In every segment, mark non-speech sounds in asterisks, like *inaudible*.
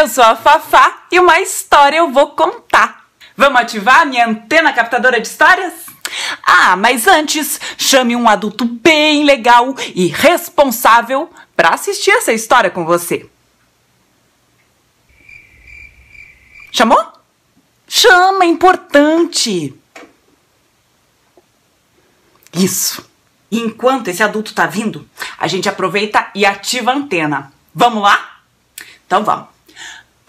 Eu sou a Fafá e uma história eu vou contar. Vamos ativar a minha antena captadora de histórias? Ah, mas antes, chame um adulto bem legal e responsável para assistir essa história com você. Chamou? Chama, é importante. Isso. Enquanto esse adulto tá vindo, a gente aproveita e ativa a antena. Vamos lá? Então vamos.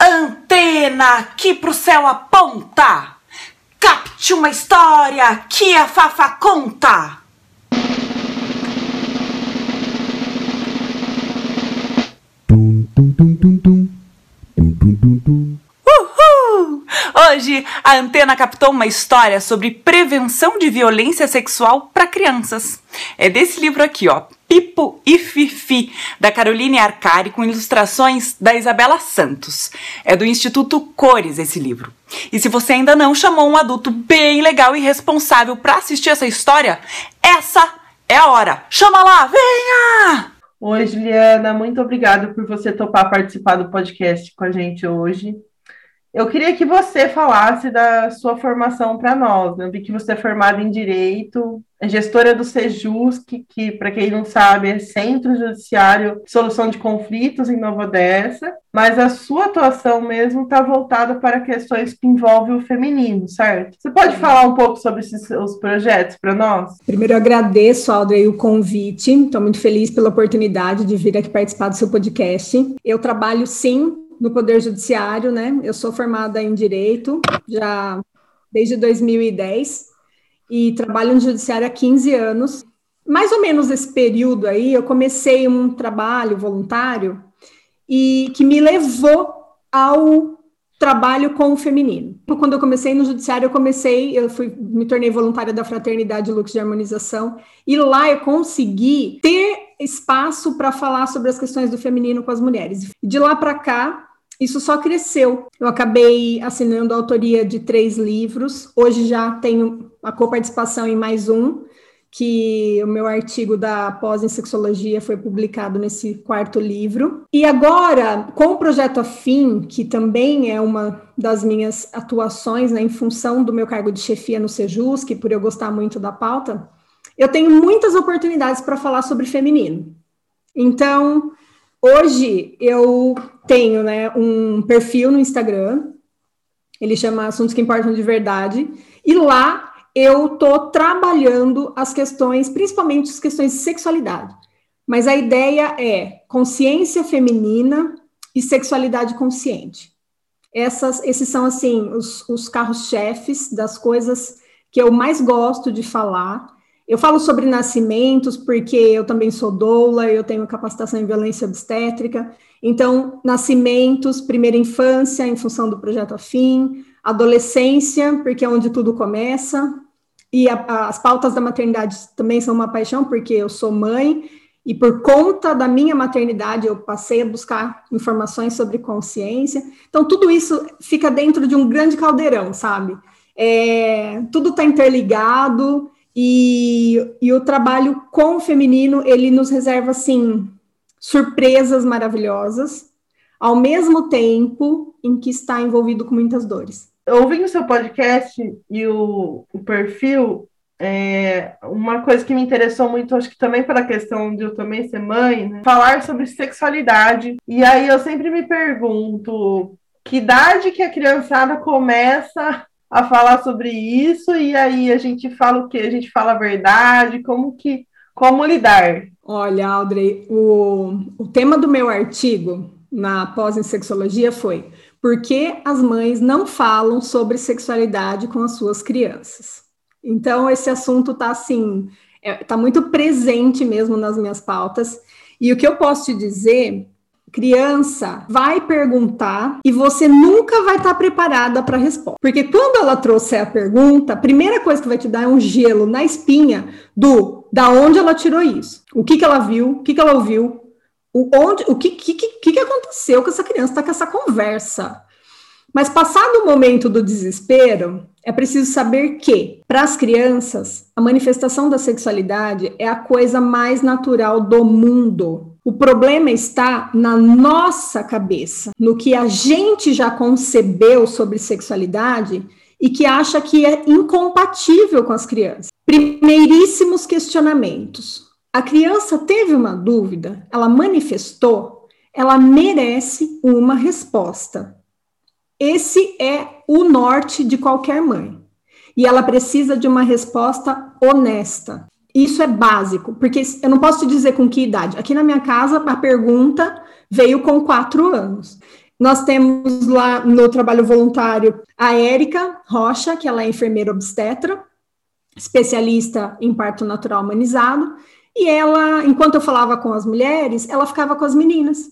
Antena aqui pro céu aponta. Capte uma história que a Fafa conta. Uhul! Hoje a Antena captou uma história sobre prevenção de violência sexual para crianças. É desse livro aqui, ó, Pipo e Fifi, da Caroline Arcari, com ilustrações da Isabela Santos. É do Instituto Cores esse livro. E se você ainda não chamou um adulto bem legal e responsável para assistir essa história, essa é a hora. Chama lá, venha! Oi, Juliana, muito obrigada por você topar participar do podcast com a gente hoje. Eu queria que você falasse da sua formação para nós. Né? Eu vi que você é formada em Direito, é gestora do Sejus, que, que para quem não sabe, é Centro Judiciário de Solução de Conflitos em Nova Odessa, mas a sua atuação mesmo está voltada para questões que envolvem o feminino, certo? Você pode falar um pouco sobre esses seus projetos para nós? Primeiro, eu agradeço, Audrey, o convite. Estou muito feliz pela oportunidade de vir aqui participar do seu podcast. Eu trabalho, sim, no Poder Judiciário, né? Eu sou formada em Direito já desde 2010 e trabalho no Judiciário há 15 anos. Mais ou menos esse período aí, eu comecei um trabalho voluntário e que me levou ao trabalho com o feminino. Quando eu comecei no judiciário, eu comecei, eu fui, me tornei voluntária da Fraternidade Lux de Harmonização, e lá eu consegui ter espaço para falar sobre as questões do feminino com as mulheres. De lá para cá, isso só cresceu. Eu acabei assinando a autoria de três livros. Hoje já tenho a coparticipação em mais um, que o meu artigo da pós em sexologia foi publicado nesse quarto livro. E agora, com o projeto Afim, que também é uma das minhas atuações né, em função do meu cargo de chefia no Sejus, que por eu gostar muito da pauta, eu tenho muitas oportunidades para falar sobre feminino. Então, Hoje eu tenho né, um perfil no Instagram, ele chama Assuntos que Importam de Verdade, e lá eu estou trabalhando as questões, principalmente as questões de sexualidade. Mas a ideia é consciência feminina e sexualidade consciente. Essas, esses são assim os, os carros-chefes das coisas que eu mais gosto de falar eu falo sobre nascimentos porque eu também sou doula, eu tenho capacitação em violência obstétrica. Então, nascimentos, primeira infância, em função do projeto Afim, adolescência, porque é onde tudo começa, e a, as pautas da maternidade também são uma paixão, porque eu sou mãe, e por conta da minha maternidade eu passei a buscar informações sobre consciência. Então, tudo isso fica dentro de um grande caldeirão, sabe? É, tudo está interligado e, e o trabalho com o feminino, ele nos reserva, assim, surpresas maravilhosas, ao mesmo tempo em que está envolvido com muitas dores. Ouvindo seu podcast e o, o perfil, é, uma coisa que me interessou muito, acho que também pela questão de eu também ser mãe, né? falar sobre sexualidade. E aí eu sempre me pergunto que idade que a criançada começa a falar sobre isso e aí a gente fala o que? A gente fala a verdade, como que como lidar? Olha, Audrey, o, o tema do meu artigo na pós em sexologia foi por que as mães não falam sobre sexualidade com as suas crianças. Então, esse assunto está assim, é, tá muito presente mesmo nas minhas pautas. E o que eu posso te dizer criança vai perguntar e você nunca vai estar preparada para a resposta. Porque quando ela trouxer a pergunta, a primeira coisa que vai te dar é um gelo na espinha do da onde ela tirou isso, o que, que ela viu, o que, que ela ouviu, o, onde, o que, que, que, que aconteceu com essa criança, está com essa conversa. Mas passado o momento do desespero, é preciso saber que, para as crianças, a manifestação da sexualidade é a coisa mais natural do mundo O problema está na nossa cabeça, no que a gente já concebeu sobre sexualidade e que acha que é incompatível com as crianças. Primeiríssimos questionamentos. A criança teve uma dúvida, ela manifestou, ela merece uma resposta. Esse é o norte de qualquer mãe. E ela precisa de uma resposta honesta. Isso é básico, porque eu não posso te dizer com que idade. Aqui na minha casa, a pergunta veio com quatro anos. Nós temos lá no trabalho voluntário a Érica Rocha, que ela é enfermeira obstetra, especialista em parto natural humanizado, e ela, enquanto eu falava com as mulheres, ela ficava com as meninas.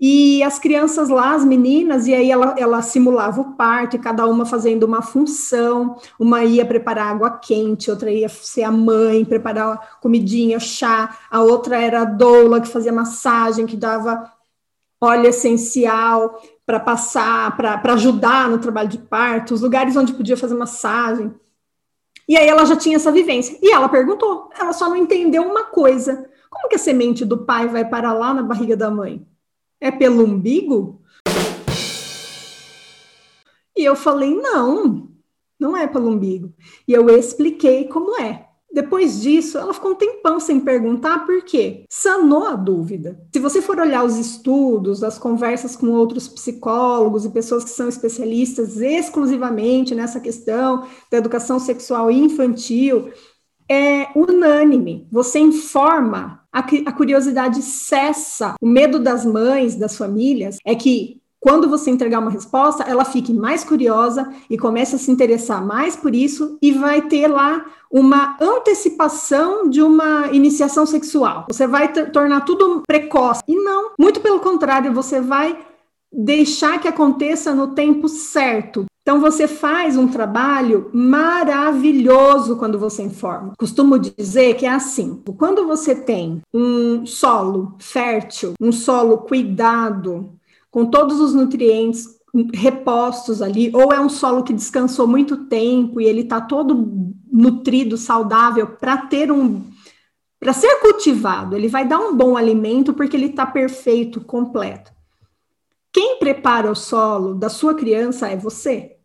E as crianças lá, as meninas, e aí ela, ela simulava o parto, cada uma fazendo uma função. Uma ia preparar água quente, outra ia ser a mãe, preparar comidinha, chá. A outra era a doula, que fazia massagem, que dava óleo essencial para passar, para ajudar no trabalho de parto, os lugares onde podia fazer massagem. E aí ela já tinha essa vivência. E ela perguntou, ela só não entendeu uma coisa. Como que a semente do pai vai parar lá na barriga da mãe? É pelo umbigo? E eu falei, não, não é pelo umbigo. E eu expliquei como é. Depois disso, ela ficou um tempão sem perguntar por quê. Sanou a dúvida. Se você for olhar os estudos, as conversas com outros psicólogos e pessoas que são especialistas exclusivamente nessa questão da educação sexual infantil, é unânime. Você informa, a, a curiosidade cessa. O medo das mães, das famílias, é que quando você entregar uma resposta, ela fique mais curiosa e comece a se interessar mais por isso e vai ter lá uma antecipação de uma iniciação sexual. Você vai tornar tudo precoce. E não, muito pelo contrário, você vai deixar que aconteça no tempo certo. Então você faz um trabalho maravilhoso quando você informa. Costumo dizer que é assim: quando você tem um solo fértil, um solo cuidado, com todos os nutrientes repostos ali, ou é um solo que descansou muito tempo e ele está todo nutrido, saudável para ter um para ser cultivado, ele vai dar um bom alimento porque ele está perfeito, completo. Quem prepara o solo da sua criança é você.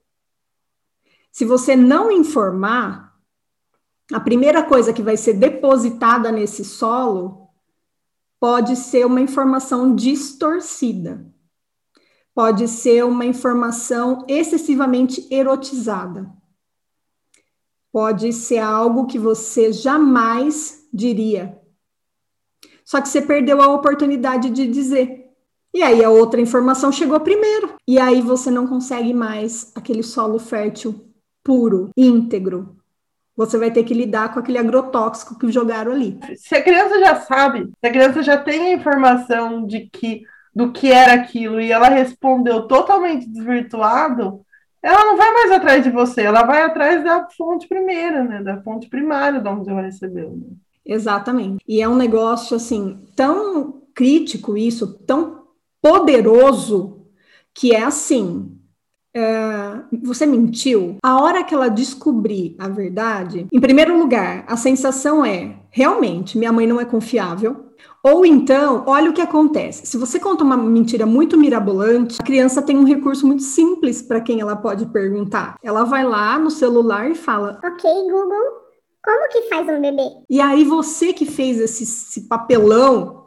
Se você não informar, a primeira coisa que vai ser depositada nesse solo pode ser uma informação distorcida pode ser uma informação excessivamente erotizada. Pode ser algo que você jamais diria. Só que você perdeu a oportunidade de dizer. E aí a outra informação chegou primeiro. E aí você não consegue mais aquele solo fértil puro, íntegro. Você vai ter que lidar com aquele agrotóxico que jogaram ali. Se a criança já sabe, se a criança já tem a informação de que do que era aquilo e ela respondeu totalmente desvirtuado, ela não vai mais atrás de você, ela vai atrás da fonte primeira, né? Da fonte primária de onde ela recebeu. Né? Exatamente. E é um negócio assim tão crítico isso, tão poderoso que é assim. É, você mentiu. A hora que ela descobrir a verdade, em primeiro lugar, a sensação é realmente minha mãe não é confiável. Ou então, olha o que acontece. Se você conta uma mentira muito mirabolante, a criança tem um recurso muito simples para quem ela pode perguntar. Ela vai lá no celular e fala: Ok, Google, como que faz um bebê? E aí você que fez esse, esse papelão.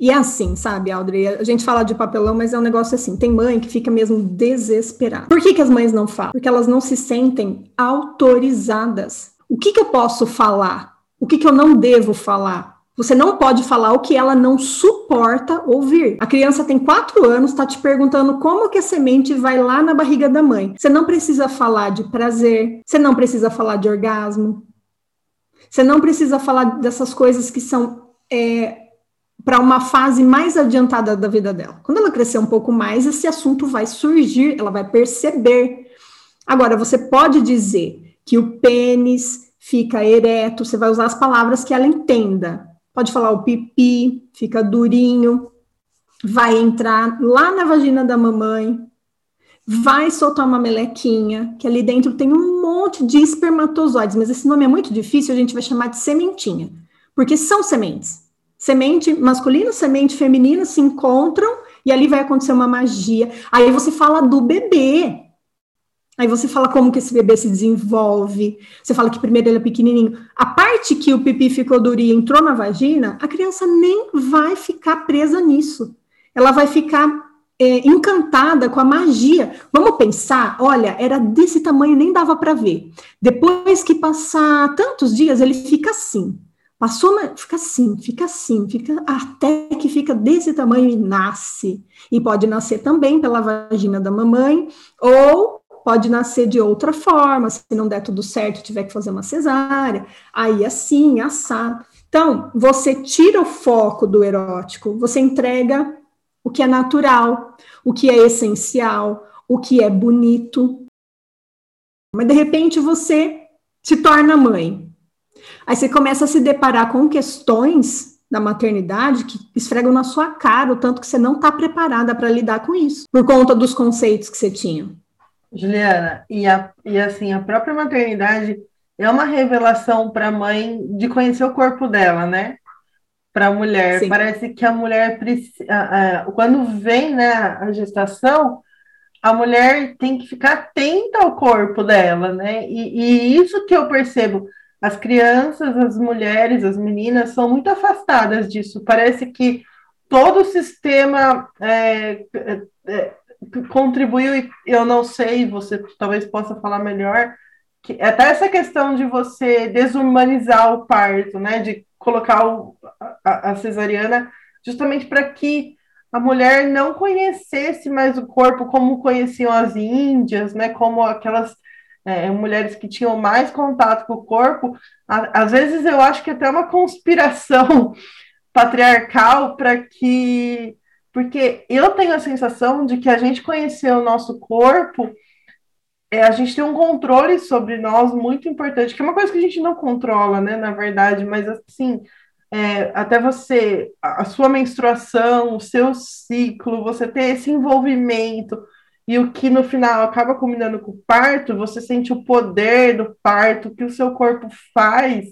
E é assim, sabe, Audrey? A gente fala de papelão, mas é um negócio assim. Tem mãe que fica mesmo desesperada. Por que, que as mães não falam? Porque elas não se sentem autorizadas. O que, que eu posso falar? O que, que eu não devo falar? Você não pode falar o que ela não suporta ouvir. A criança tem quatro anos, está te perguntando como que a semente vai lá na barriga da mãe. Você não precisa falar de prazer, você não precisa falar de orgasmo, você não precisa falar dessas coisas que são é, para uma fase mais adiantada da vida dela. Quando ela crescer um pouco mais, esse assunto vai surgir, ela vai perceber. Agora, você pode dizer que o pênis fica ereto, você vai usar as palavras que ela entenda pode falar o pipi, fica durinho, vai entrar lá na vagina da mamãe, vai soltar uma melequinha, que ali dentro tem um monte de espermatozoides, mas esse nome é muito difícil, a gente vai chamar de sementinha, porque são sementes. Semente masculina, semente feminina se encontram e ali vai acontecer uma magia. Aí você fala do bebê. Aí você fala como que esse bebê se desenvolve. Você fala que primeiro ele é pequenininho. A parte que o pipi ficou duro e entrou na vagina, a criança nem vai ficar presa nisso. Ela vai ficar é, encantada com a magia. Vamos pensar, olha, era desse tamanho, nem dava para ver. Depois que passar tantos dias, ele fica assim. Passou, fica assim, fica assim, fica até que fica desse tamanho e nasce. E pode nascer também pela vagina da mamãe, ou pode nascer de outra forma, se não der tudo certo, tiver que fazer uma cesárea, aí assim, assado. Então, você tira o foco do erótico, você entrega o que é natural, o que é essencial, o que é bonito. Mas de repente você se torna mãe. Aí você começa a se deparar com questões da maternidade que esfregam na sua cara o tanto que você não está preparada para lidar com isso, por conta dos conceitos que você tinha. Juliana, e, a, e assim, a própria maternidade é uma revelação para a mãe de conhecer o corpo dela, né? Para a mulher. Sim. Parece que a mulher, quando vem né, a gestação, a mulher tem que ficar atenta ao corpo dela, né? E, e isso que eu percebo as crianças, as mulheres, as meninas são muito afastadas disso. Parece que todo o sistema é, é, é, contribuiu, e eu não sei, você talvez possa falar melhor, que até essa questão de você desumanizar o parto, né, de colocar o, a, a cesariana justamente para que a mulher não conhecesse mais o corpo como conheciam as índias, né, como aquelas é, mulheres que tinham mais contato com o corpo, a, às vezes eu acho que até uma conspiração *laughs* patriarcal para que. Porque eu tenho a sensação de que a gente conhecer o nosso corpo, é, a gente tem um controle sobre nós muito importante, que é uma coisa que a gente não controla, né, na verdade, mas assim. É, até você, a sua menstruação, o seu ciclo, você ter esse envolvimento, e o que no final acaba combinando com o parto, você sente o poder do parto, que o seu corpo faz.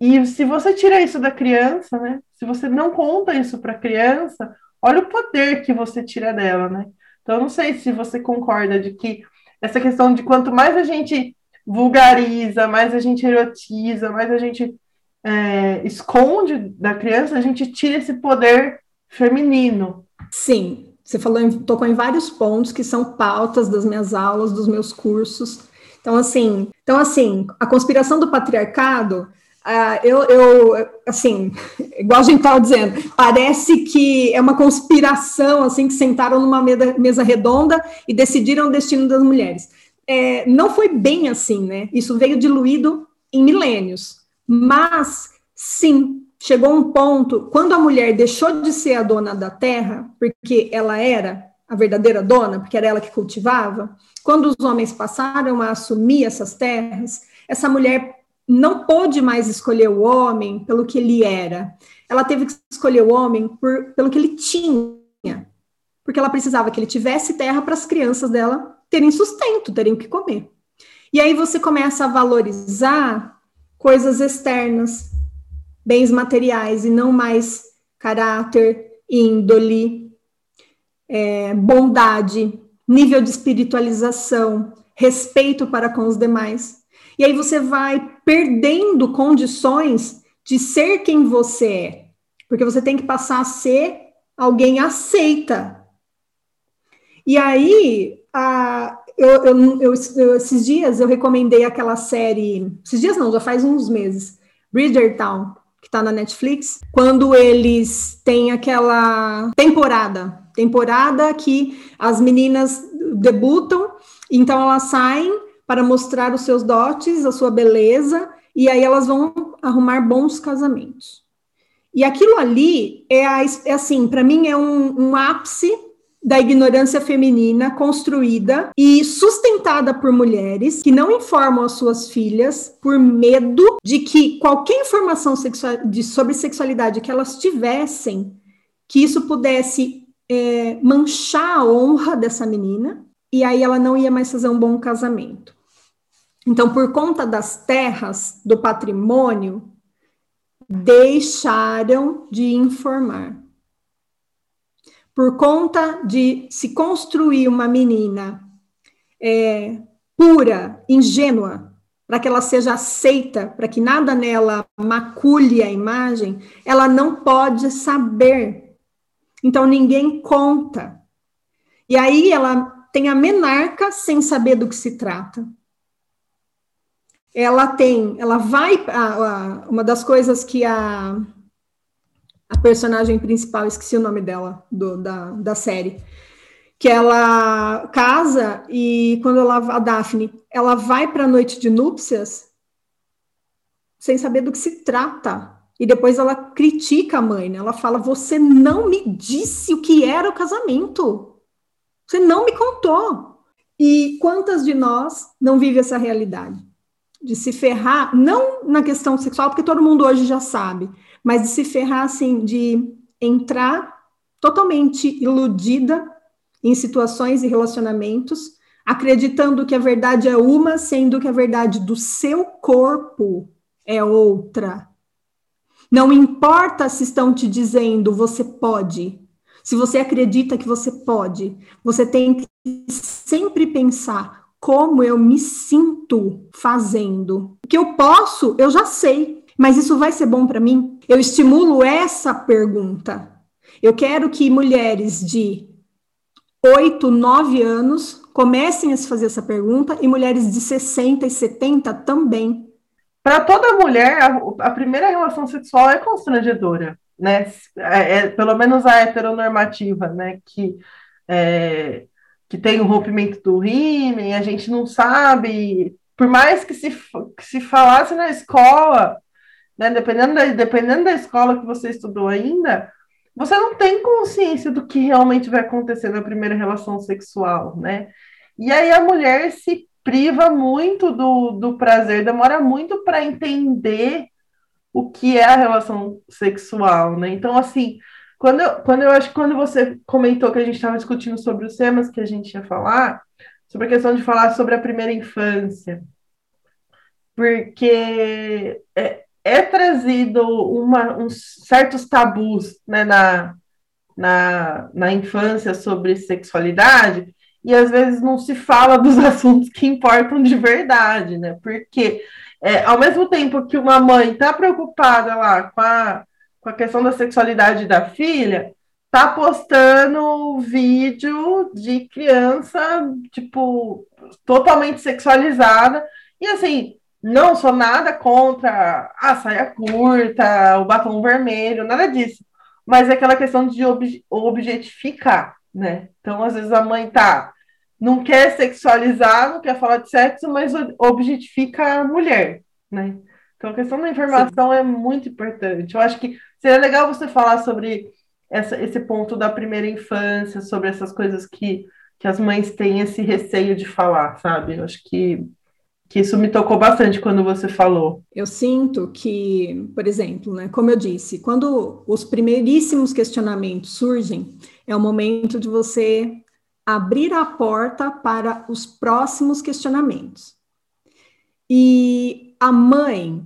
E se você tira isso da criança, né? Se você não conta isso para a criança, olha o poder que você tira dela, né? Então, eu não sei se você concorda de que essa questão de quanto mais a gente vulgariza, mais a gente erotiza, mais a gente é, esconde da criança, a gente tira esse poder feminino. Sim, você falou, tocou em vários pontos que são pautas das minhas aulas, dos meus cursos. Então, assim, então, assim a conspiração do patriarcado, uh, eu, eu, assim, *laughs* igual a gente estava dizendo, parece que é uma conspiração, assim, que sentaram numa mesa, mesa redonda e decidiram o destino das mulheres. É, não foi bem assim, né? Isso veio diluído em milênios. Mas, sim, chegou um ponto, quando a mulher deixou de ser a dona da terra, porque ela era a verdadeira dona, porque era ela que cultivava, quando os homens passaram a assumir essas terras, essa mulher não pôde mais escolher o homem pelo que ele era. Ela teve que escolher o homem por, pelo que ele tinha, porque ela precisava que ele tivesse terra para as crianças dela terem sustento, terem o que comer. E aí você começa a valorizar coisas externas, bens materiais e não mais caráter, índole, é, bondade, nível de espiritualização, respeito para com os demais. E aí você vai perdendo condições de ser quem você é, porque você tem que passar a ser alguém aceita. E aí, a, eu, eu, eu, esses dias eu recomendei aquela série, esses dias não, já faz uns meses, Bridgertown, que está na Netflix, quando eles têm aquela temporada, temporada que as meninas debutam, então elas saem para mostrar os seus dotes, a sua beleza, e aí elas vão arrumar bons casamentos. E aquilo ali é, é assim, para mim é um, um ápice da ignorância feminina construída e sustentada por mulheres que não informam as suas filhas por medo de que qualquer informação de, sobre sexualidade que elas tivessem, que isso pudesse é, manchar a honra dessa menina e aí ela não ia mais fazer um bom casamento. Então, por conta das terras, do patrimônio, deixaram de informar. Por conta de se construir uma menina é, pura, ingênua, para que ela seja aceita, para que nada nela macule a imagem, ela não pode saber. Então ninguém conta. E aí ela tem a menarca sem saber do que se trata. Ela tem, ela vai, uma das coisas que a, a personagem principal, esqueci o nome dela, do, da, da série, que ela casa e quando ela, a Daphne, ela vai para a noite de núpcias sem saber do que se trata. E depois ela critica a mãe, né? Ela fala: "Você não me disse o que era o casamento. Você não me contou". E quantas de nós não vive essa realidade? De se ferrar, não na questão sexual, porque todo mundo hoje já sabe, mas de se ferrar assim, de entrar totalmente iludida em situações e relacionamentos, acreditando que a verdade é uma, sendo que a verdade do seu corpo é outra. Não importa se estão te dizendo você pode, se você acredita que você pode, você tem que sempre pensar como eu me sinto fazendo. O que eu posso, eu já sei, mas isso vai ser bom para mim? Eu estimulo essa pergunta. Eu quero que mulheres de 8, 9 anos comecem a se fazer essa pergunta e mulheres de 60 e 70 também. Para toda mulher, a, a, primeira relação sexual é constrangedora, né? É, é, pelo menos a heteronormativa, né? Que, é, que tem o rompimento do rímen, a gente não sabe, por mais que se, que se falasse na escola, né? Dependendo da, dependendo da escola que você estudou ainda, você não tem consciência do que realmente vai acontecer na primeira relação sexual, né? E aí a mulher se priva muito do, do prazer, demora muito para entender o que é a relação sexual, né? Então, assim, quando eu, quando eu acho que quando você comentou que a gente estava discutindo sobre os temas que a gente ia falar, sobre a questão de falar sobre a primeira infância, porque é, é trazido uma, uns certos tabus né, na, na, na infância sobre sexualidade, e às vezes não se fala *laughs* dos assuntos que importam de verdade, né? Porque é, ao mesmo tempo que uma mãe está preocupada lá com a, com a questão da sexualidade da filha, tá postando vídeo de criança, tipo, totalmente sexualizada, e assim, não sou nada contra a saia curta, o batom vermelho, nada disso. Mas é aquela questão de ob objetificar, né? Então, às vezes, a mãe tá, não quer sexualizar, não quer falar de sexo, mas objetifica a mulher, né? Então, a questão da informação Sim. é muito importante. Eu acho que seria legal você falar sobre essa, esse ponto da primeira infância, sobre essas coisas que, que as mães têm esse receio de falar, sabe? Eu acho que que isso me tocou bastante quando você falou. Eu sinto que, por exemplo, né, como eu disse, quando os primeiríssimos questionamentos surgem, é o momento de você abrir a porta para os próximos questionamentos. E a mãe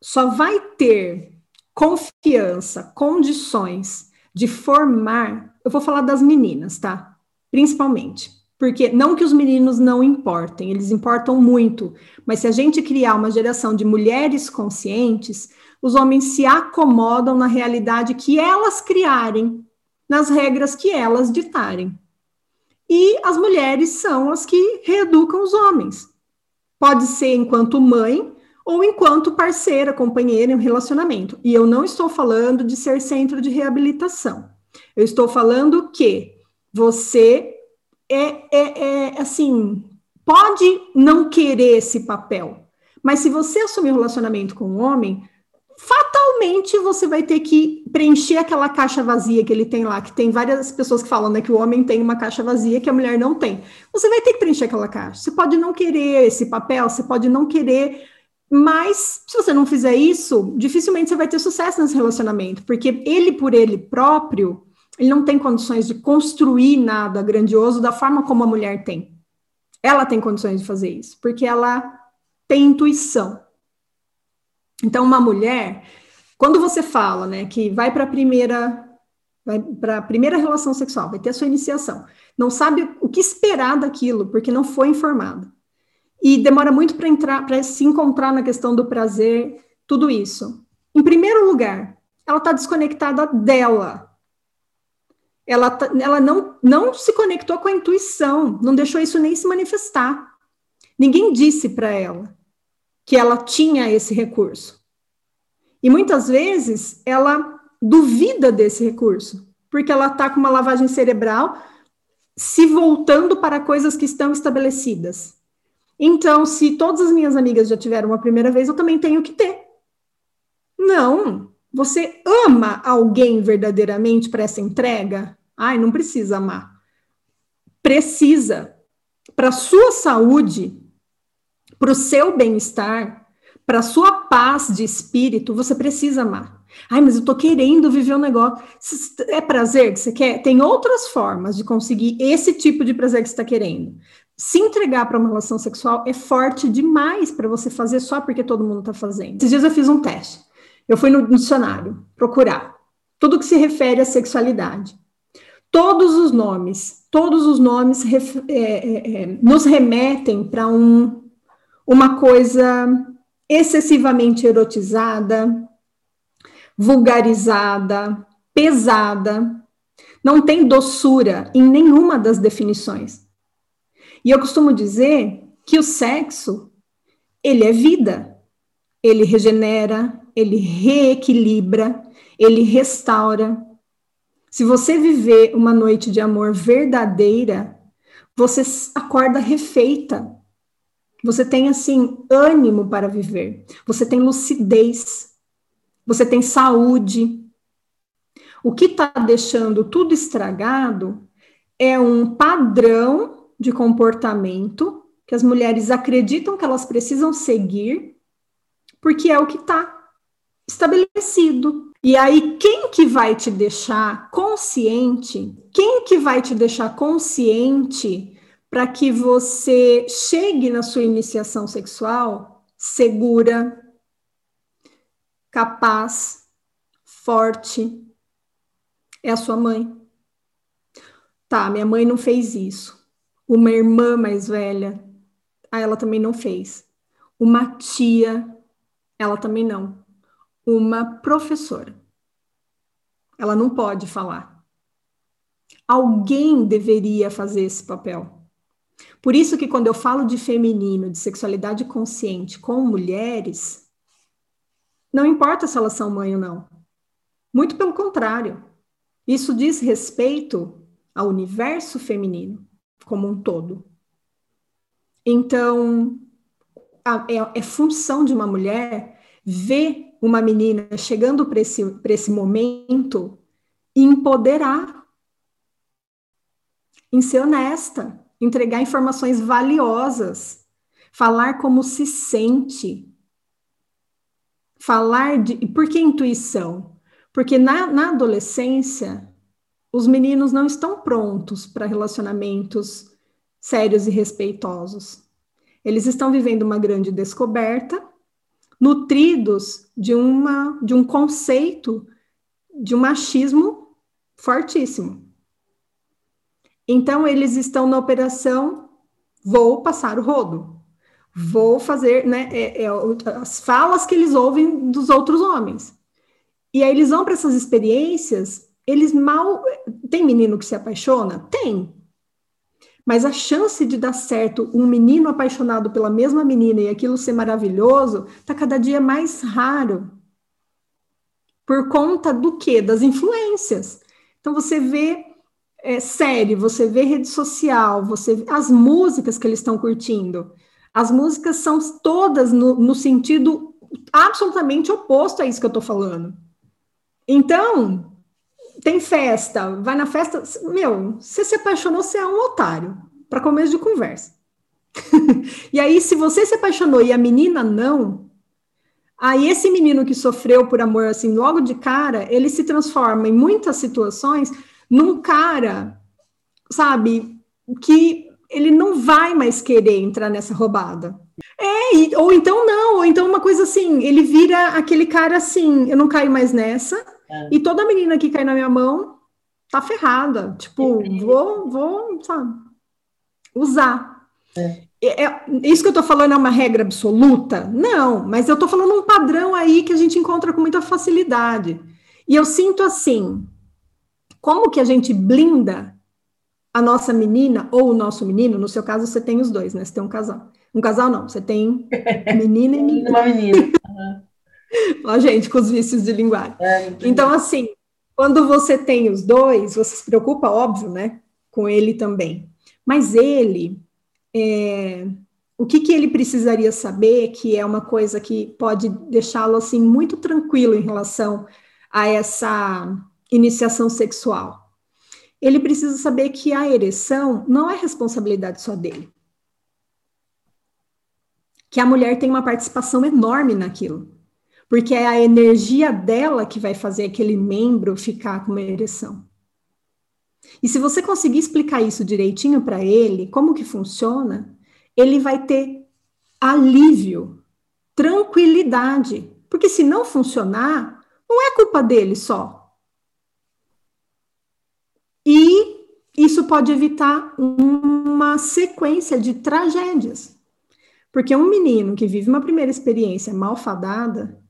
só vai ter confiança, condições de formar, eu vou falar das meninas, tá? Principalmente porque não que os meninos não importem, eles importam muito, mas se a gente criar uma geração de mulheres conscientes, os homens se acomodam na realidade que elas criarem, nas regras que elas ditarem. E as mulheres são as que reeducam os homens. Pode ser enquanto mãe ou enquanto parceira, companheira em um relacionamento. E eu não estou falando de ser centro de reabilitação. Eu estou falando que você é, é, é assim, pode não querer esse papel, mas se você assumir um relacionamento com um homem, fatalmente você vai ter que preencher aquela caixa vazia que ele tem lá, que tem várias pessoas que falam né, que o homem tem uma caixa vazia que a mulher não tem. Você vai ter que preencher aquela caixa. Você pode não querer esse papel, você pode não querer, mas se você não fizer isso, dificilmente você vai ter sucesso nesse relacionamento, porque ele por ele próprio, ele não tem condições de construir nada grandioso da forma como a mulher tem. Ela tem condições de fazer isso, porque ela tem intuição. Então, uma mulher, Quando você fala, né, que vai para a primeira vai para a primeira relação sexual, vai ter a sua iniciação, não sabe o que esperar daquilo, porque não foi informado. E demora muito para entrar, para se encontrar na questão do prazer, tudo isso. Em primeiro lugar, ela está desconectada dela. Ela, tá, ela não, não se conectou com a intuição, não deixou isso nem se manifestar. Ninguém disse para ela que ela tinha esse recurso. E muitas vezes ela duvida desse recurso, porque ela está com uma lavagem cerebral se voltando para coisas que estão estabelecidas. Então, se todas as minhas amigas já tiveram uma primeira vez, eu também tenho que ter. Não. Você ama alguém verdadeiramente para essa entrega? Ai, não precisa amar. Precisa. Para sua saúde, para o seu bem-estar, para sua paz de espírito, você precisa amar. Ai, mas eu tô querendo viver um negócio. É prazer que você quer? Tem outras formas de conseguir esse tipo de prazer que você está querendo. Se entregar para uma relação sexual é forte demais para você fazer só porque todo mundo está fazendo. Esses dias eu fiz um teste. Eu fui no dicionário procurar tudo que se refere à sexualidade. Todos os nomes, todos os nomes é, é, é, nos remetem para um, uma coisa excessivamente erotizada, vulgarizada, pesada, não tem doçura em nenhuma das definições. E eu costumo dizer que o sexo, ele é vida, ele regenera, ele reequilibra, ele restaura. Se você viver uma noite de amor verdadeira, você acorda refeita. Você tem assim ânimo para viver. Você tem lucidez você tem saúde. O que está deixando tudo estragado é um padrão de comportamento que as mulheres acreditam que elas precisam seguir, porque é o que está estabelecido. E aí, quem que vai te deixar consciente? Quem que vai te deixar consciente para que você chegue na sua iniciação sexual segura, capaz, forte, é a sua mãe. Tá, minha mãe não fez isso. Uma irmã mais velha, ah, ela também não fez. Uma tia, ela também não. Uma professora, ela não pode falar. Alguém deveria fazer esse papel. Por isso que quando eu falo de feminino, de sexualidade consciente com mulheres, não importa se elas são mãe ou não. Muito pelo contrário. Isso diz respeito ao universo feminino como um todo. Então, a, é, é, função de uma mulher ver uma menina chegando para esse, esse momento e empoderar, em ser honesta, entregar informações valiosas, falar como se sente, falar de. Por que intuição? Porque na, na adolescência, os meninos não estão prontos para relacionamentos sérios e respeitosos. Eles estão vivendo uma grande descoberta, nutridos de, uma, de um conceito de um machismo fortíssimo. Então, eles estão na operação vou passar o rodo vou fazer, né, é, é, as falas que eles ouvem dos outros homens. E aí eles vão para essas experiências, eles mal. Tem menino que se apaixona? Tem. Mas a chance de dar certo um menino apaixonado pela mesma menina e aquilo ser maravilhoso está cada dia mais raro. Por conta do quê? Das influências. Então você vê é, série, você vê rede social, você vê as músicas que eles estão curtindo. As músicas são todas no, no sentido absolutamente oposto a isso que eu estou falando. Então, tem festa, vai na festa, meu, você se apaixonou, você é um otário, para começo de conversa. *laughs* e aí, se você se apaixonou e a menina não, aí esse menino que sofreu por amor assim, logo de cara, ele se transforma em muitas situações num cara, sabe, que ele não vai mais querer entrar nessa roubada. É, e, ou então não, ou então uma coisa assim, ele vira aquele cara assim, eu não caio mais nessa, é. e toda menina que cai na minha mão tá ferrada. Tipo, vou, vou, sabe, usar. É. É, é, isso que eu tô falando é uma regra absoluta? Não, mas eu tô falando um padrão aí que a gente encontra com muita facilidade. E eu sinto assim, como que a gente blinda a nossa menina ou o nosso menino, no seu caso você tem os dois, né? Você tem um casal. Um casal não, você tem *laughs* menina e menina. Uma menina. Uhum. Ó, gente, com os vícios de linguagem. É, então, assim, quando você tem os dois, você se preocupa, óbvio, né? Com ele também. Mas ele, é, o que, que ele precisaria saber, que é uma coisa que pode deixá-lo, assim, muito tranquilo em relação a essa iniciação sexual? Ele precisa saber que a ereção não é responsabilidade só dele que a mulher tem uma participação enorme naquilo, porque é a energia dela que vai fazer aquele membro ficar com uma ereção. E se você conseguir explicar isso direitinho para ele, como que funciona, ele vai ter alívio, tranquilidade, porque se não funcionar, não é culpa dele só. E isso pode evitar uma sequência de tragédias. Porque um menino que vive uma primeira experiência malfadada,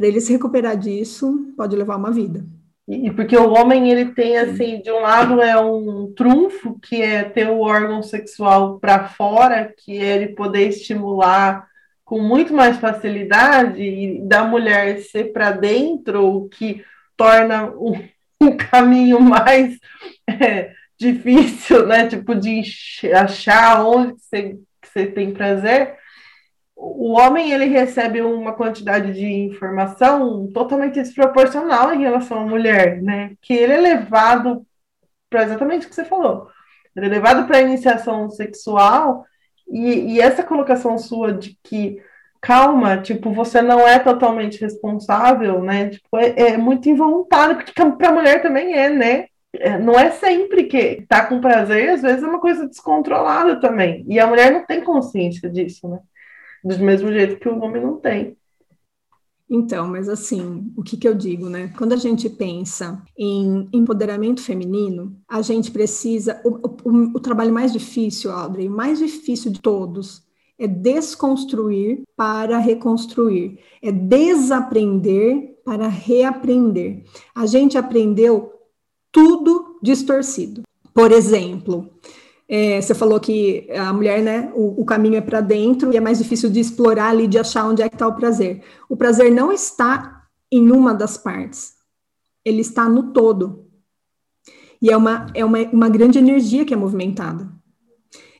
para ele se recuperar disso, pode levar uma vida. E porque o homem ele tem assim, de um lado é um trunfo que é ter o órgão sexual para fora, que é ele poder estimular com muito mais facilidade e da mulher ser para dentro, o que torna um, *laughs* um caminho mais é, difícil, né? Tipo de achar onde você você tem prazer, o homem ele recebe uma quantidade de informação totalmente desproporcional em relação à mulher, né? Que ele é levado para exatamente o que você falou. Ele é levado para a iniciação sexual e, e, essa colocação sua de que calma, tipo, você não é totalmente responsável, né? Tipo, é, é muito involuntário, porque para a mulher também é, né? É, não é sempre que tá com prazer, às vezes é uma coisa descontrolada também. E a mulher não tem consciência disso, né? Do mesmo jeito que o homem não tem. Então, mas assim, o que, que eu digo, né? Quando a gente pensa em empoderamento feminino, a gente precisa. O, o, o trabalho mais difícil, Audrey, o mais difícil de todos, é desconstruir para reconstruir, é desaprender para reaprender. A gente aprendeu tudo distorcido. Por exemplo, é, você falou que a mulher, né, o, o caminho é para dentro e é mais difícil de explorar ali, de achar onde é que está o prazer. O prazer não está em uma das partes, ele está no todo. E é uma, é uma, uma grande energia que é movimentada.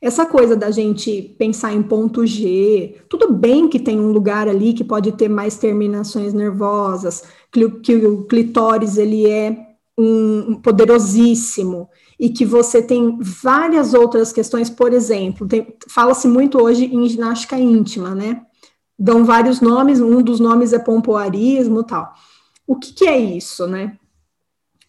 Essa coisa da gente pensar em ponto G, tudo bem que tem um lugar ali que pode ter mais terminações nervosas, que, que o clitóris ele é um, poderosíssimo e que você tem várias outras questões, por exemplo, fala-se muito hoje em ginástica íntima, né? Dão vários nomes, um dos nomes é pompoarismo tal. O que, que é isso, né?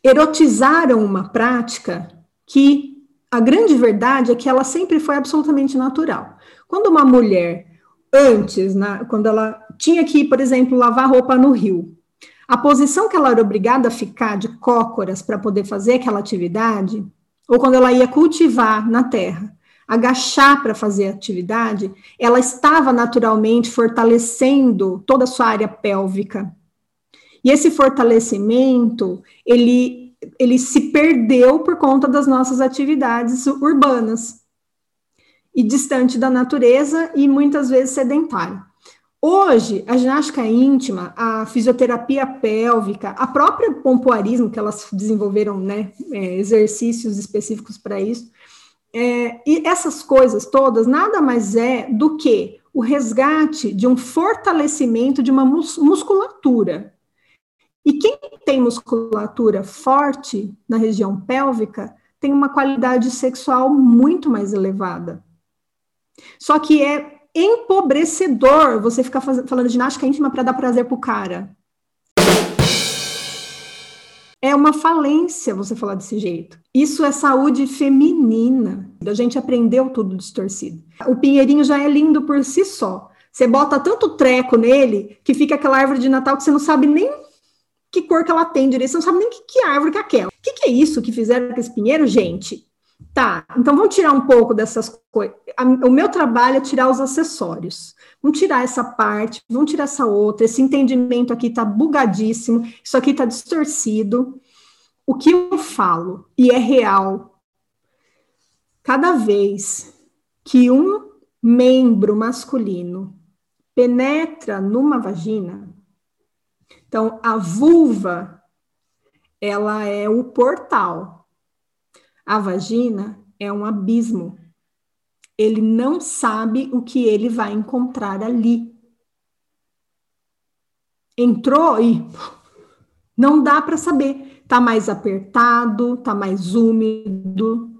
Erotizaram uma prática que a grande verdade é que ela sempre foi absolutamente natural. Quando uma mulher, antes, na, quando ela tinha que, por exemplo, lavar roupa no rio, a posição que ela era obrigada a ficar de cócoras para poder fazer aquela atividade, ou quando ela ia cultivar na terra, agachar para fazer atividade, ela estava naturalmente fortalecendo toda a sua área pélvica. E esse fortalecimento, ele, ele se perdeu por conta das nossas atividades urbanas e distante da natureza e muitas vezes sedentário. Hoje, a ginástica íntima, a fisioterapia pélvica, a própria pompoarismo, que elas desenvolveram né, é, exercícios específicos para isso, é, e essas coisas todas nada mais é do que o resgate de um fortalecimento de uma mus musculatura. E quem tem musculatura forte na região pélvica tem uma qualidade sexual muito mais elevada. Só que é empobrecedor você ficar faz, falando ginástica íntima para dar prazer pro cara. É uma falência você falar desse jeito. Isso é saúde feminina. A gente aprendeu tudo distorcido. O Pinheirinho já é lindo por si só. Você bota tanto treco nele que fica aquela árvore de Natal que você não sabe nem que cor que ela tem direito, você não sabe nem que, que árvore que é aquela. O que, que é isso que fizeram com esse pinheiro, gente? Tá, então vamos tirar um pouco dessas coisas. O meu trabalho é tirar os acessórios. Vamos tirar essa parte, vamos tirar essa outra. Esse entendimento aqui tá bugadíssimo, isso aqui tá distorcido. O que eu falo, e é real, cada vez que um membro masculino penetra numa vagina, então a vulva, ela é o portal a vagina é um abismo. Ele não sabe o que ele vai encontrar ali. Entrou e não dá para saber. Tá mais apertado, tá mais úmido,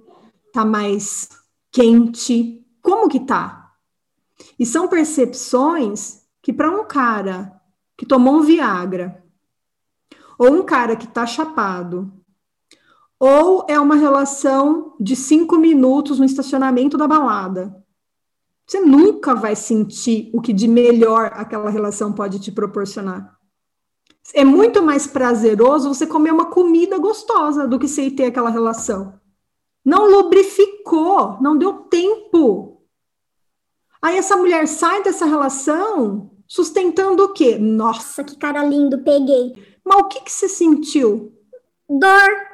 tá mais quente. Como que tá? E são percepções que para um cara que tomou um Viagra ou um cara que tá chapado ou é uma relação de cinco minutos no estacionamento da balada. Você nunca vai sentir o que de melhor aquela relação pode te proporcionar. É muito mais prazeroso você comer uma comida gostosa do que você ter aquela relação. Não lubrificou, não deu tempo. Aí essa mulher sai dessa relação sustentando o quê? Nossa, que cara lindo, peguei. Mas o que, que você sentiu? Dor.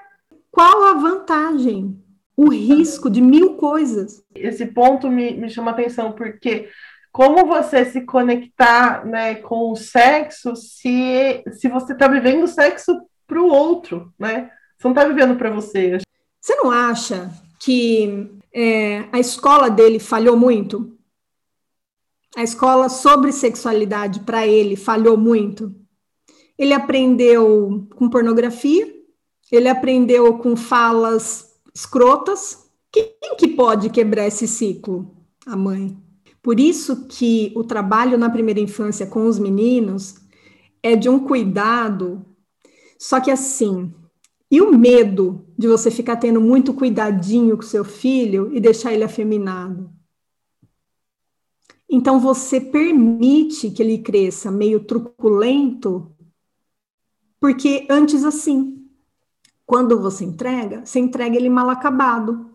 Qual a vantagem? O risco de mil coisas. Esse ponto me, me chama atenção, porque como você se conectar né, com o sexo se, se você está vivendo o sexo para o outro, né? Você não está vivendo para você. Você não acha que é, a escola dele falhou muito? A escola sobre sexualidade para ele falhou muito? Ele aprendeu com pornografia, ele aprendeu com falas escrotas. Quem que pode quebrar esse ciclo? A mãe. Por isso que o trabalho na primeira infância com os meninos é de um cuidado, só que assim, e o medo de você ficar tendo muito cuidadinho com seu filho e deixar ele afeminado? Então você permite que ele cresça meio truculento, porque antes assim, quando você entrega, você entrega ele mal acabado.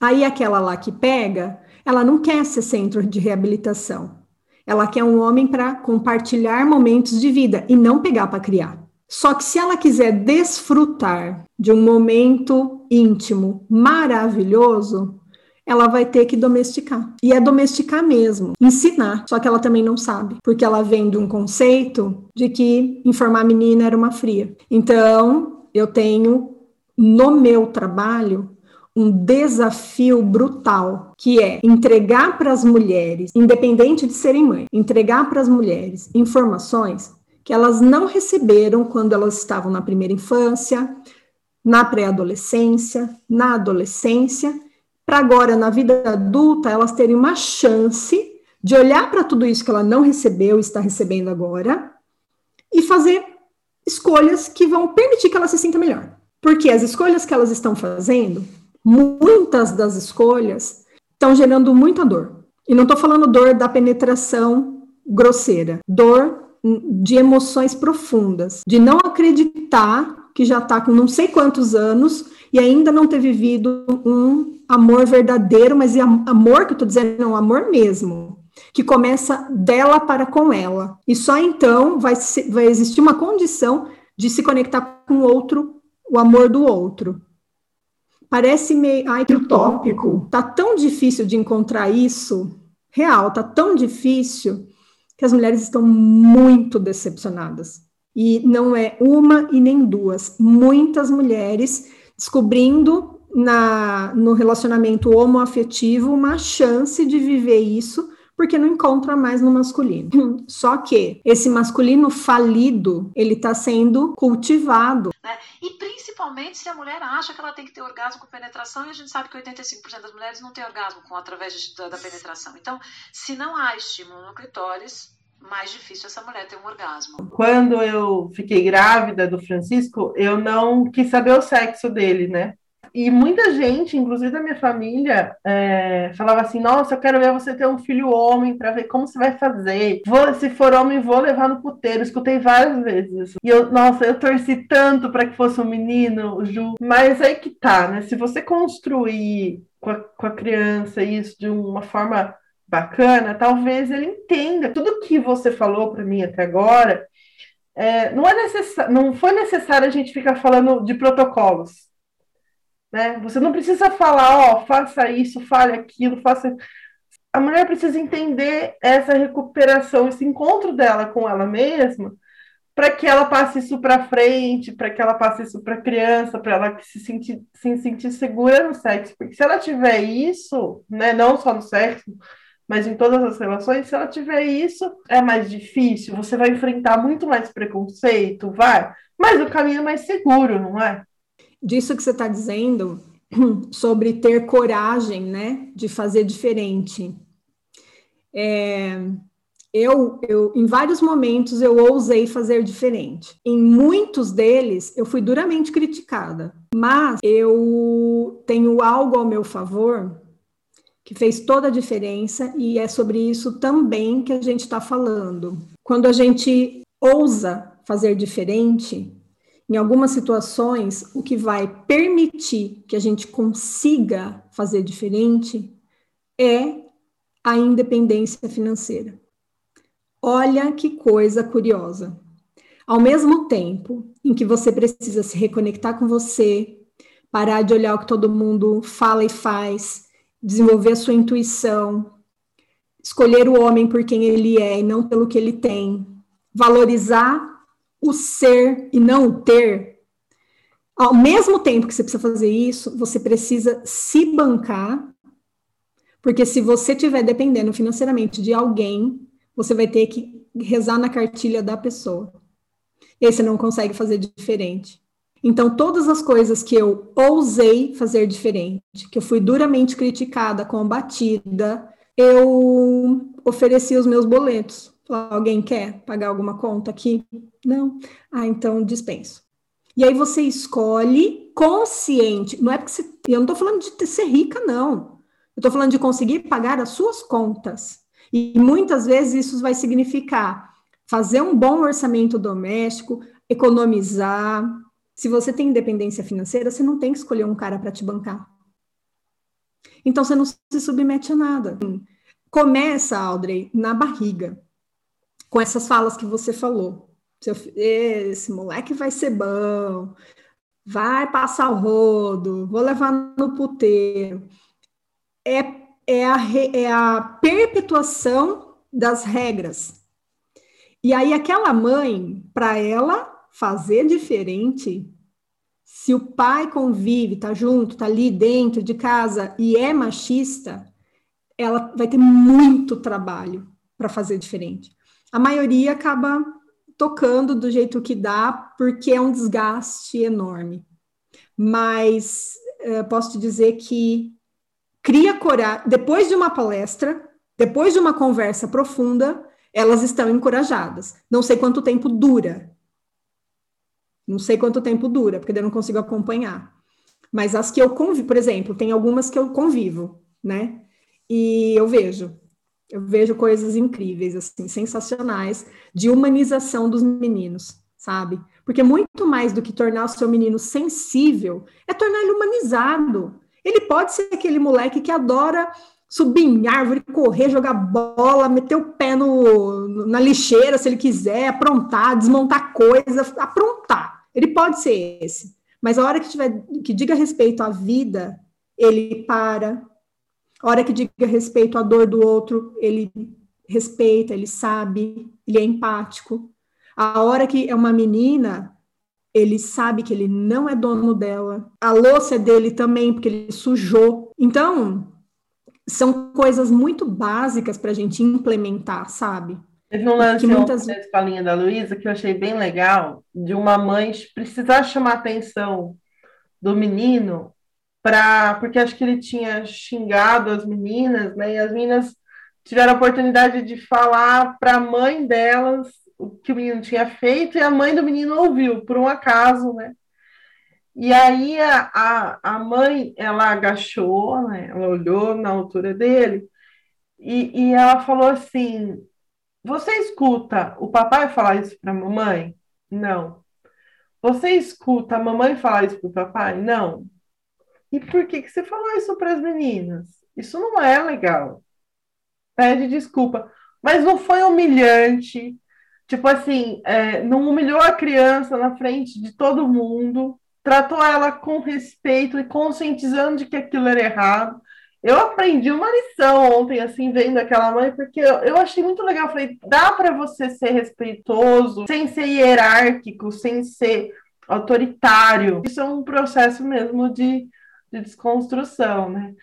Aí aquela lá que pega, ela não quer ser centro de reabilitação. Ela quer um homem para compartilhar momentos de vida e não pegar para criar. Só que se ela quiser desfrutar de um momento íntimo maravilhoso, ela vai ter que domesticar. E é domesticar mesmo, ensinar. Só que ela também não sabe, porque ela vem de um conceito de que informar a menina era uma fria. Então, eu tenho no meu trabalho um desafio brutal, que é entregar para as mulheres, independente de serem mães, entregar para as mulheres informações que elas não receberam quando elas estavam na primeira infância, na pré-adolescência, na adolescência, para agora na vida adulta elas terem uma chance de olhar para tudo isso que ela não recebeu está recebendo agora e fazer escolhas que vão permitir que ela se sinta melhor. Porque as escolhas que elas estão fazendo, muitas das escolhas estão gerando muita dor. E não estou falando dor da penetração grosseira, dor de emoções profundas, de não acreditar que já está com não sei quantos anos e ainda não ter vivido um amor verdadeiro, mas amor que eu estou dizendo, não, amor mesmo, que começa dela para com ela. E só então vai, vai existir uma condição de se conectar com o outro, o amor do outro. Parece meio. Ai, que utópico. Tá tão difícil de encontrar isso. Real, tá tão difícil que as mulheres estão muito decepcionadas. E não é uma e nem duas. Muitas mulheres descobrindo na, no relacionamento homoafetivo uma chance de viver isso porque não encontra mais no masculino. *clears throat* Só que esse masculino falido, ele está sendo cultivado. Né? E principalmente se a mulher acha que ela tem que ter orgasmo com penetração, e a gente sabe que 85% das mulheres não tem orgasmo com através de, da, da penetração. Então, se não há estímulo no clitóris, mais difícil essa mulher ter um orgasmo. Quando eu fiquei grávida do Francisco, eu não quis saber o sexo dele, né? E muita gente, inclusive da minha família, é, falava assim: Nossa, eu quero ver você ter um filho homem para ver como você vai fazer. Vou, se for homem, vou levar no puteiro. Escutei várias vezes isso. E eu, nossa, eu torci tanto para que fosse um menino, Ju. Mas aí que tá, né? Se você construir com a, com a criança isso de uma forma bacana, talvez ele entenda tudo que você falou para mim até agora. É, não, é necessário, não foi necessário a gente ficar falando de protocolos. Né? Você não precisa falar, ó, faça isso, fale aquilo, faça. A mulher precisa entender essa recuperação, esse encontro dela com ela mesma, para que ela passe isso para frente, para que ela passe isso para a criança, para ela se sentir, se sentir segura no sexo. Porque se ela tiver isso, né, não só no sexo, mas em todas as relações, se ela tiver isso, é mais difícil, você vai enfrentar muito mais preconceito, vai, mas o caminho é mais seguro, não é? Disso que você está dizendo, *clears throat* sobre ter coragem, né, de fazer diferente. É, eu, eu, em vários momentos, eu ousei fazer diferente. Em muitos deles, eu fui duramente criticada, mas eu tenho algo ao meu favor que fez toda a diferença e é sobre isso também que a gente está falando. Quando a gente ousa fazer diferente, em algumas situações, o que vai permitir que a gente consiga fazer diferente é a independência financeira. Olha que coisa curiosa. Ao mesmo tempo em que você precisa se reconectar com você, parar de olhar o que todo mundo fala e faz, desenvolver a sua intuição, escolher o homem por quem ele é e não pelo que ele tem, valorizar o ser e não o ter, ao mesmo tempo que você precisa fazer isso, você precisa se bancar, porque se você estiver dependendo financeiramente de alguém, você vai ter que rezar na cartilha da pessoa. E aí você não consegue fazer diferente. Então, todas as coisas que eu ousei fazer diferente, que eu fui duramente criticada, combatida, eu ofereci os meus boletos. Alguém quer pagar alguma conta aqui? Não. Ah, então dispenso. E aí você escolhe consciente. Não é porque você. Eu não estou falando de ser rica, não. Eu estou falando de conseguir pagar as suas contas. E muitas vezes isso vai significar fazer um bom orçamento doméstico, economizar. Se você tem independência financeira, você não tem que escolher um cara para te bancar. Então você não se submete a nada. Começa, Audrey, na barriga com essas falas que você falou. Esse moleque vai ser bom, vai passar o rodo, vou levar no puteiro. É, é, a, é a perpetuação das regras. E aí, aquela mãe, para ela fazer diferente, se o pai convive, tá junto, tá ali dentro de casa e é machista, ela vai ter muito trabalho para fazer diferente a maioria acaba tocando do jeito que dá, porque é um desgaste enorme. Mas uh, posso te dizer que cria coragem. Depois de uma palestra, depois de uma conversa profunda, elas estão encorajadas. Não sei quanto tempo dura. Não sei quanto tempo dura, porque eu não consigo acompanhar. Mas as que eu convivo, por exemplo, tem algumas que eu convivo, né? E eu vejo, eu vejo coisas incríveis, assim, sensacionais, de humanização dos meninos, sabe? Porque muito mais do que tornar o seu menino sensível, é tornar ele humanizado. Ele pode ser aquele moleque que adora subir em árvore, correr, jogar bola, meter o pé no, na lixeira, se ele quiser, aprontar, desmontar coisa, aprontar. Ele pode ser esse. Mas a hora que tiver que diga respeito à vida, ele para, a hora que diga respeito à dor do outro, ele respeita, ele sabe, ele é empático. A hora que é uma menina, ele sabe que ele não é dono dela. A louça é dele também, porque ele sujou. Então, são coisas muito básicas para a gente implementar, sabe? Teve um lance que muitas... na escolinha da Luísa que eu achei bem legal, de uma mãe precisar chamar a atenção do menino para porque acho que ele tinha xingado as meninas, né? E as meninas tiveram a oportunidade de falar para a mãe delas o que o menino tinha feito e a mãe do menino ouviu por um acaso, né? E aí a, a, a mãe, ela agachou, né? Ela olhou na altura dele e, e ela falou assim: Você escuta o papai falar isso para a mamãe? Não. Você escuta a mamãe falar isso para o papai? Não. E por que, que você falou isso para as meninas? Isso não é legal. Pede desculpa. Mas não foi humilhante. Tipo assim, é, não humilhou a criança na frente de todo mundo tratou ela com respeito e conscientizando de que aquilo era errado. Eu aprendi uma lição ontem, assim, vendo aquela mãe, porque eu, eu achei muito legal. Falei, dá para você ser respeitoso, sem ser hierárquico, sem ser autoritário. Isso é um processo mesmo de, de desconstrução, né?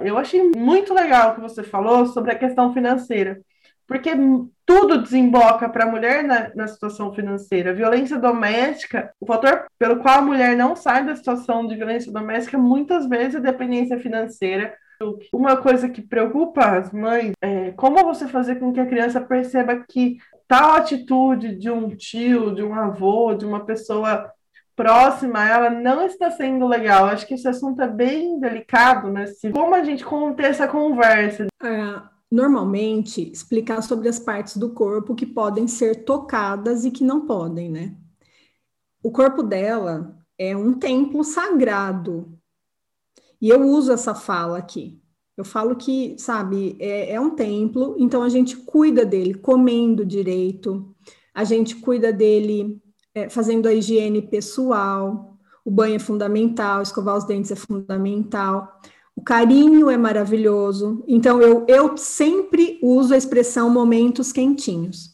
Eu achei muito legal o que você falou sobre a questão financeira porque tudo desemboca para a mulher na, na, situação financeira. Violência doméstica, o fator pelo qual a mulher não sai da situação de violência doméstica, muitas vezes é dependência financeira. Uma coisa que preocupa as mães é como você fazer com que a criança perceba que tal atitude de um tio, de um avô, de uma pessoa próxima ela não está sendo legal. Acho que esse assunto é bem delicado, né? Como a gente conter essa conversa? É, normalmente explicar sobre as partes do corpo que podem ser tocadas e que não podem, né? O corpo dela é um templo sagrado. E eu uso essa fala aqui. Eu falo que, sabe, é, é um templo, então a gente cuida dele comendo direito, a gente cuida dele é, fazendo a higiene pessoal, o banho é fundamental, escovar os dentes é fundamental. O carinho é maravilhoso. Então, eu, eu sempre uso a expressão momentos quentinhos.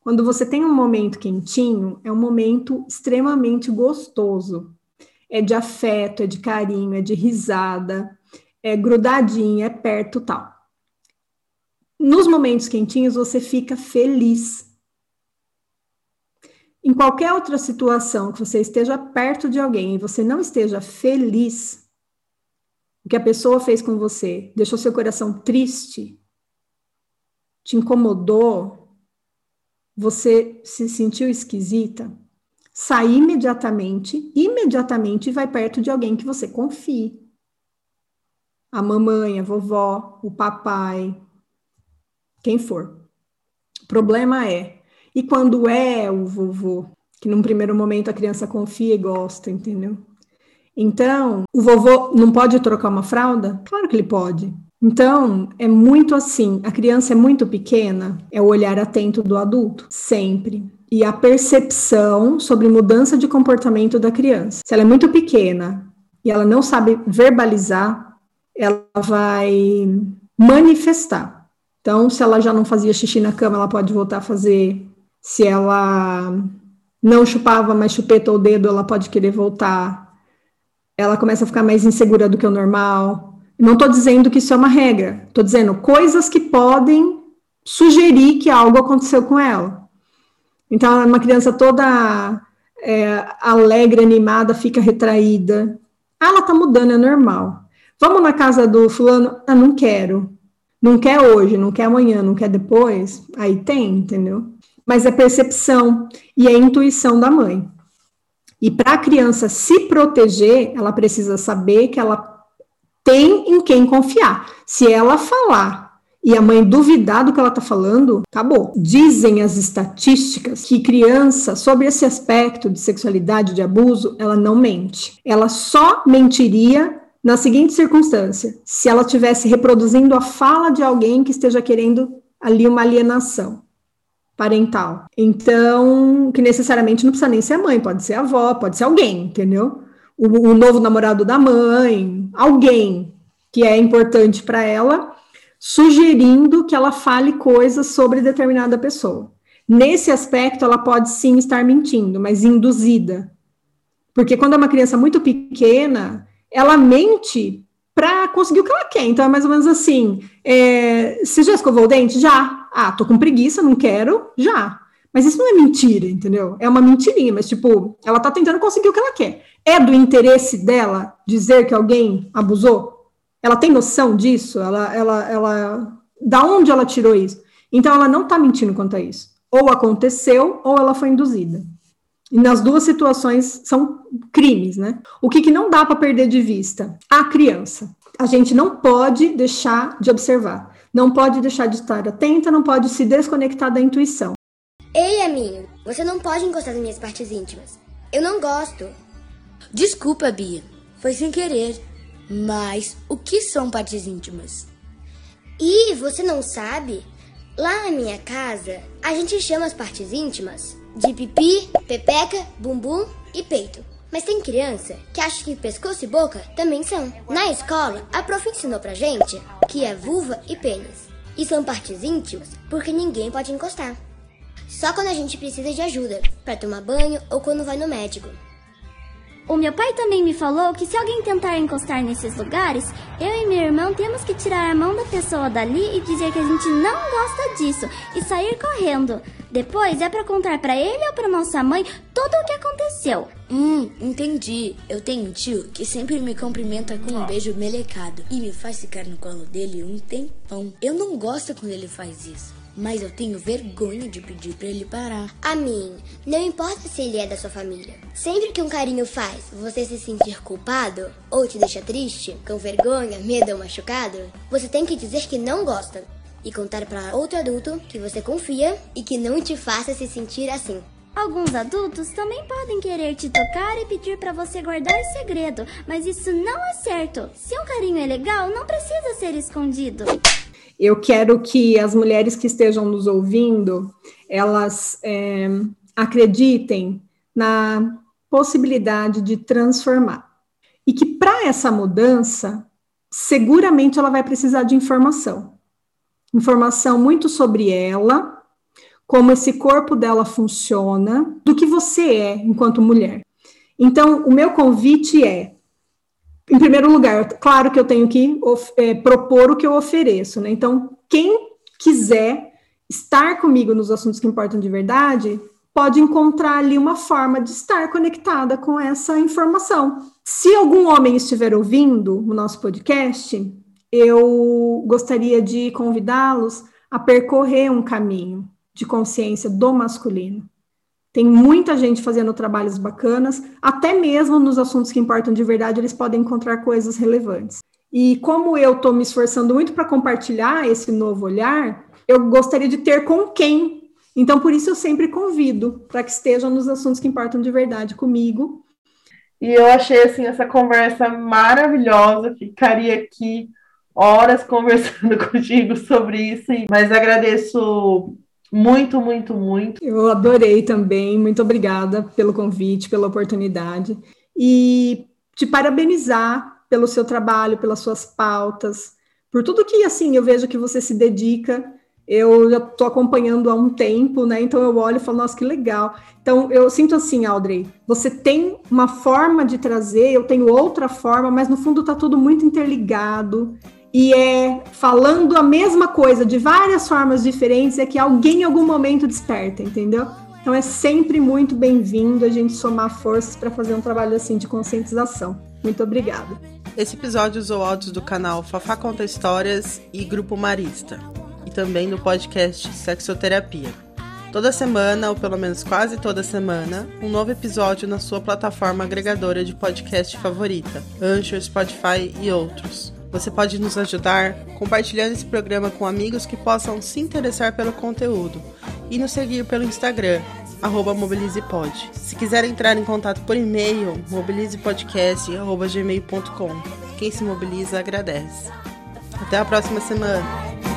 Quando você tem um momento quentinho, é um momento extremamente gostoso. É de afeto, é de carinho, é de risada, é grudadinho, é perto tal. Nos momentos quentinhos, você fica feliz. Em qualquer outra situação que você esteja perto de alguém e você não esteja feliz, o que a pessoa fez com você deixou seu coração triste, te incomodou, você se sentiu esquisita, sai imediatamente, imediatamente vai perto de alguém que você confie. A mamãe, a vovó, o papai, quem for. O problema é, e quando é o vovô, que num primeiro momento a criança confia e gosta, entendeu? Então, o vovô não pode trocar uma fralda? Claro que ele pode. Então, é muito assim, a criança é muito pequena, é o olhar atento do adulto, sempre. E a percepção sobre mudança de comportamento da criança. Se ela é muito pequena e ela não sabe verbalizar, ela vai manifestar. Então, se ela já não fazia xixi na cama, ela pode voltar a fazer. Se ela não chupava, mas chupetou o dedo, ela pode querer voltar ela começa a ficar mais insegura do que o normal. Não estou dizendo que isso é uma regra, estou dizendo coisas que podem sugerir que algo aconteceu com ela. Então, uma criança toda é, alegre, animada, fica retraída. Ah, ela está mudando, é normal. Vamos na casa do fulano? Ah, não quero. Não quer hoje, não quer amanhã, não quer depois. Aí tem, entendeu? Mas é percepção e é intuição da mãe. E para a criança se proteger, ela precisa saber que ela tem em quem confiar. Se ela falar e a mãe duvidar do que ela está falando, acabou. Dizem as estatísticas que criança, sobre esse aspecto de sexualidade, de abuso, ela não mente. Ela só mentiria na seguinte circunstância: se ela estivesse reproduzindo a fala de alguém que esteja querendo ali uma alienação parental. Então, que necessariamente não precisa nem ser a mãe, pode ser a avó, pode ser alguém, entendeu? O, o novo namorado da mãe, alguém que é importante para ela, sugerindo que ela fale coisas sobre determinada pessoa. Nesse aspecto, ela pode sim estar mentindo, mas induzida. Porque quando é uma criança muito pequena, ela mente para conseguir o que ela quer. Então é mais ou menos assim: é, você já escovou o dente? Já. Ah, tô com preguiça, não quero, já. Mas isso não é mentira, entendeu? É uma mentirinha, mas tipo, ela tá tentando conseguir o que ela quer. É do interesse dela dizer que alguém abusou? Ela tem noção disso? Ela, ela, ela, da onde ela tirou isso? Então ela não tá mentindo quanto a isso. Ou aconteceu, ou ela foi induzida. E nas duas situações são crimes, né? O que, que não dá para perder de vista? A criança. A gente não pode deixar de observar, não pode deixar de estar atenta, não pode se desconectar da intuição. Ei, Aminho, você não pode encostar nas minhas partes íntimas. Eu não gosto. Desculpa, Bia. Foi sem querer. Mas o que são partes íntimas? E você não sabe? Lá na minha casa, a gente chama as partes íntimas de pipi, pepeca, bumbum e peito. Mas tem criança que acha que pescoço e boca também são. Na escola, a prof ensinou pra gente que é vulva e pênis. E são partes íntimas porque ninguém pode encostar. Só quando a gente precisa de ajuda, para tomar banho ou quando vai no médico. O meu pai também me falou que se alguém tentar encostar nesses lugares, eu e meu irmão temos que tirar a mão da pessoa dali e dizer que a gente não gosta disso e sair correndo. Depois é para contar para ele ou para nossa mãe tudo o que aconteceu. Hum, entendi. Eu tenho um tio que sempre me cumprimenta com um beijo melecado e me faz ficar no colo dele um tempão. Eu não gosto quando ele faz isso mas eu tenho vergonha de pedir para ele parar. A mim, não importa se ele é da sua família. Sempre que um carinho faz você se sentir culpado ou te deixa triste, com vergonha, medo ou machucado, você tem que dizer que não gosta e contar para outro adulto que você confia e que não te faça se sentir assim. Alguns adultos também podem querer te tocar e pedir para você guardar segredo, mas isso não é certo. Se um carinho é legal, não precisa ser escondido. Eu quero que as mulheres que estejam nos ouvindo, elas é, acreditem na possibilidade de transformar. E que para essa mudança, seguramente ela vai precisar de informação. Informação muito sobre ela, como esse corpo dela funciona, do que você é enquanto mulher. Então, o meu convite é em primeiro lugar, claro que eu tenho que é, propor o que eu ofereço, né? Então, quem quiser estar comigo nos assuntos que importam de verdade, pode encontrar ali uma forma de estar conectada com essa informação. Se algum homem estiver ouvindo o nosso podcast, eu gostaria de convidá-los a percorrer um caminho de consciência do masculino. Tem muita gente fazendo trabalhos bacanas, até mesmo nos assuntos que importam de verdade, eles podem encontrar coisas relevantes. E como eu estou me esforçando muito para compartilhar esse novo olhar, eu gostaria de ter com quem. Então, por isso, eu sempre convido para que estejam nos assuntos que importam de verdade comigo. E eu achei assim essa conversa maravilhosa, ficaria aqui horas conversando *laughs* contigo sobre isso, mas agradeço muito, muito, muito. Eu adorei também. Muito obrigada pelo convite, pela oportunidade. E te parabenizar pelo seu trabalho, pelas suas pautas, por tudo que, assim, eu vejo que você se dedica. Eu já estou acompanhando há um tempo, né? Então eu olho e falo, nossa, que legal. Então eu sinto assim, Audrey, você tem uma forma de trazer, eu tenho outra forma, mas no fundo está tudo muito interligado e é falando a mesma coisa de várias formas diferentes, é que alguém em algum momento desperta, entendeu? Então é sempre muito bem-vindo a gente somar forças para fazer um trabalho assim de conscientização. Muito obrigada. Esse episódio usou áudios do canal Fafá Conta Histórias e Grupo Marista, e também do podcast Sexoterapia. Toda semana, ou pelo menos quase toda semana, um novo episódio na sua plataforma agregadora de podcast favorita, Anchor, Spotify e outros. Você pode nos ajudar compartilhando esse programa com amigos que possam se interessar pelo conteúdo e nos seguir pelo Instagram, mobilizepod. Se quiser entrar em contato por e-mail, mobilizepodcast.gmail.com. Quem se mobiliza agradece. Até a próxima semana!